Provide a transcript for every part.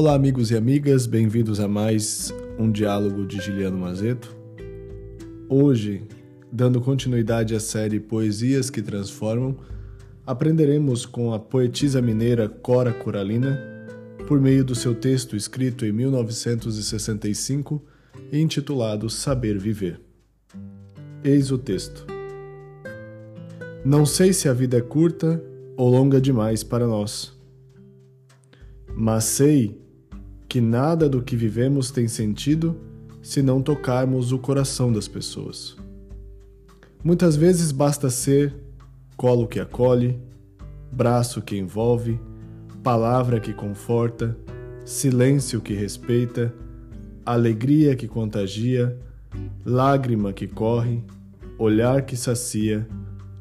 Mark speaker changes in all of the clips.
Speaker 1: Olá, amigos e amigas, bem-vindos a mais um diálogo de Giliano Mazeto. Hoje, dando continuidade à série Poesias que Transformam, aprenderemos com a poetisa mineira Cora Coralina por meio do seu texto escrito em 1965 e intitulado Saber Viver. Eis o texto. Não sei se a vida é curta ou longa demais para nós mas sei que nada do que vivemos tem sentido se não tocarmos o coração das pessoas. Muitas vezes basta ser colo que acolhe, braço que envolve, palavra que conforta, silêncio que respeita, alegria que contagia, lágrima que corre, olhar que sacia,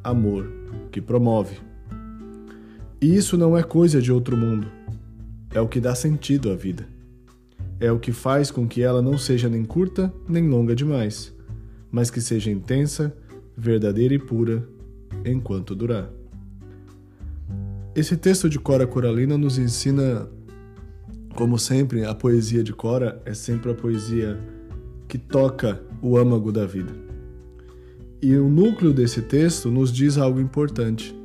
Speaker 1: amor que promove. E isso não é coisa de outro mundo é o que dá sentido à vida. É o que faz com que ela não seja nem curta nem longa demais, mas que seja intensa, verdadeira e pura enquanto durar. Esse texto de Cora Coralina nos ensina, como sempre, a poesia de Cora é sempre a poesia que toca o âmago da vida. E o núcleo desse texto nos diz algo importante: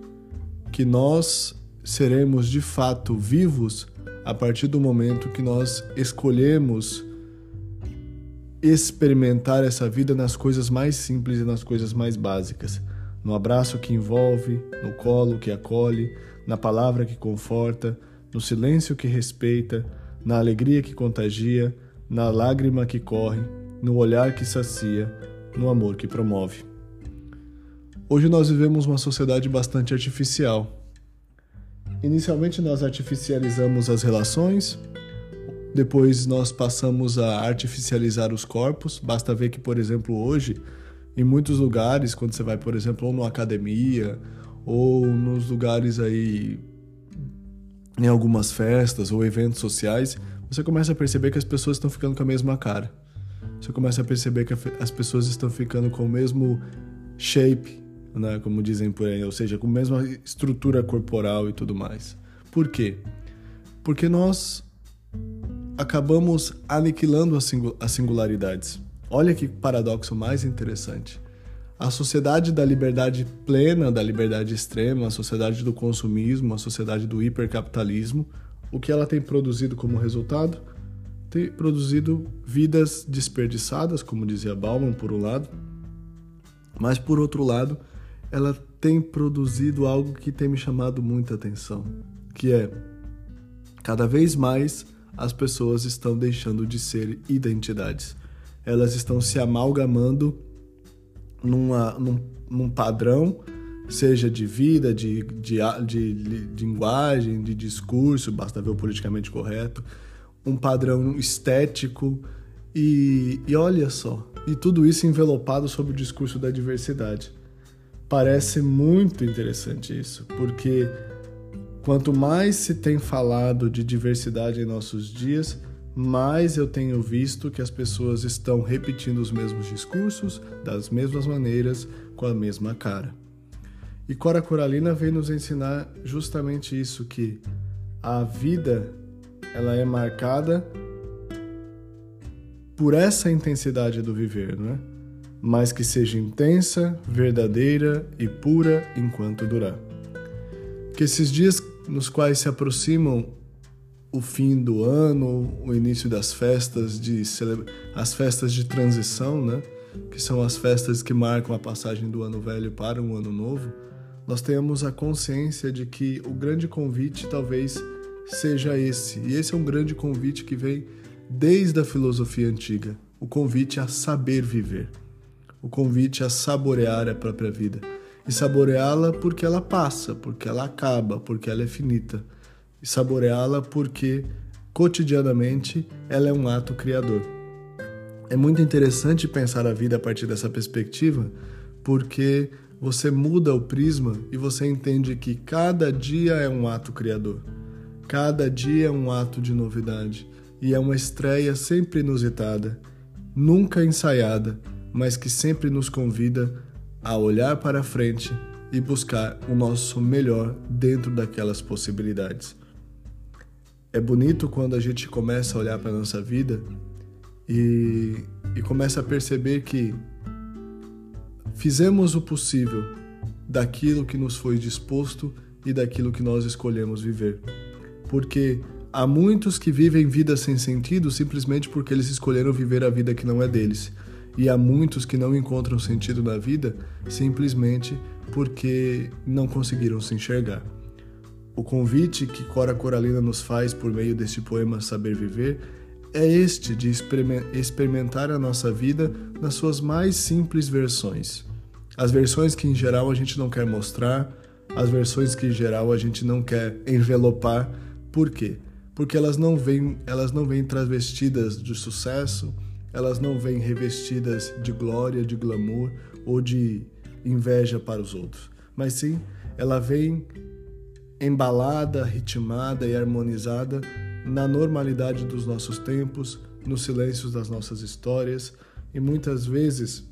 Speaker 1: que nós seremos de fato vivos a partir do momento que nós escolhemos experimentar essa vida nas coisas mais simples e nas coisas mais básicas. No abraço que envolve, no colo que acolhe, na palavra que conforta, no silêncio que respeita, na alegria que contagia, na lágrima que corre, no olhar que sacia, no amor que promove. Hoje nós vivemos uma sociedade bastante artificial Inicialmente nós artificializamos as relações, depois nós passamos a artificializar os corpos. Basta ver que, por exemplo, hoje, em muitos lugares, quando você vai, por exemplo, ou numa academia, ou nos lugares aí, em algumas festas ou eventos sociais, você começa a perceber que as pessoas estão ficando com a mesma cara. Você começa a perceber que as pessoas estão ficando com o mesmo shape, né, como dizem por aí, ou seja, com a mesma estrutura corporal e tudo mais. Por quê? Porque nós acabamos aniquilando as singularidades. Olha que paradoxo mais interessante. A sociedade da liberdade plena, da liberdade extrema, a sociedade do consumismo, a sociedade do hipercapitalismo, o que ela tem produzido como resultado? Tem produzido vidas desperdiçadas, como dizia Bauman, por um lado, mas por outro lado, ela tem produzido algo que tem me chamado muita atenção, que é cada vez mais as pessoas estão deixando de ser identidades. Elas estão se amalgamando numa, num, num padrão, seja de vida, de, de, de, de linguagem, de discurso, basta ver o politicamente correto, um padrão estético, e, e olha só, e tudo isso envelopado sob o discurso da diversidade. Parece muito interessante isso, porque quanto mais se tem falado de diversidade em nossos dias, mais eu tenho visto que as pessoas estão repetindo os mesmos discursos, das mesmas maneiras, com a mesma cara. E Cora Coralina vem nos ensinar justamente isso que a vida ela é marcada por essa intensidade do viver, não é? Mas que seja intensa, verdadeira e pura enquanto durar. Que esses dias nos quais se aproximam o fim do ano, o início das festas de as festas de transição, né? Que são as festas que marcam a passagem do ano velho para um ano novo. Nós tenhamos a consciência de que o grande convite talvez seja esse. E esse é um grande convite que vem desde a filosofia antiga, o convite a saber viver o convite a saborear a própria vida. E saboreá-la porque ela passa, porque ela acaba, porque ela é finita. E saboreá-la porque cotidianamente ela é um ato criador. É muito interessante pensar a vida a partir dessa perspectiva, porque você muda o prisma e você entende que cada dia é um ato criador. Cada dia é um ato de novidade e é uma estreia sempre inusitada, nunca ensaiada, mas que sempre nos convida a olhar para frente e buscar o nosso melhor dentro daquelas possibilidades. É bonito quando a gente começa a olhar para a nossa vida e, e começa a perceber que fizemos o possível daquilo que nos foi disposto e daquilo que nós escolhemos viver. Porque há muitos que vivem vidas sem sentido simplesmente porque eles escolheram viver a vida que não é deles. E há muitos que não encontram sentido na vida simplesmente porque não conseguiram se enxergar. O convite que Cora Coralina nos faz por meio deste poema Saber Viver é este de experimentar a nossa vida nas suas mais simples versões. As versões que em geral a gente não quer mostrar, as versões que em geral a gente não quer envelopar. Por quê? Porque elas não vêm, elas não vêm travestidas de sucesso, elas não vêm revestidas de glória, de glamour ou de inveja para os outros, mas sim ela vem embalada, ritmada e harmonizada na normalidade dos nossos tempos, nos silêncios das nossas histórias e muitas vezes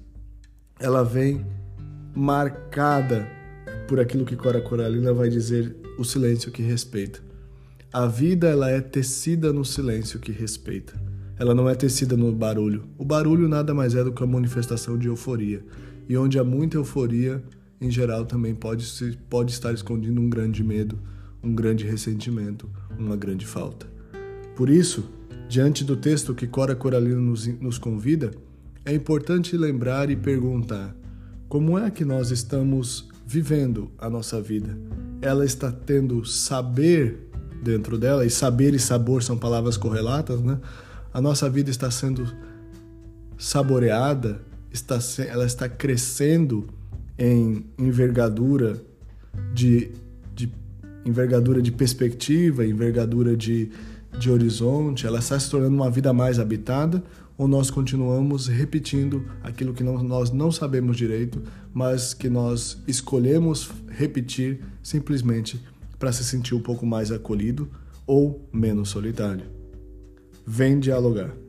Speaker 1: ela vem marcada por aquilo que Cora Coralina vai dizer o silêncio que respeita. A vida ela é tecida no silêncio que respeita. Ela não é tecida no barulho. O barulho nada mais é do que a manifestação de euforia. E onde há muita euforia, em geral também pode, se, pode estar escondido um grande medo, um grande ressentimento, uma grande falta. Por isso, diante do texto que Cora Coralina nos, nos convida, é importante lembrar e perguntar: como é que nós estamos vivendo a nossa vida? Ela está tendo saber dentro dela, e saber e sabor são palavras correlatas, né? A nossa vida está sendo saboreada, está, ela está crescendo em envergadura de, de envergadura de perspectiva, envergadura de, de horizonte, ela está se tornando uma vida mais habitada ou nós continuamos repetindo aquilo que não, nós não sabemos direito, mas que nós escolhemos repetir simplesmente para se sentir um pouco mais acolhido ou menos solitário. Vem dialogar.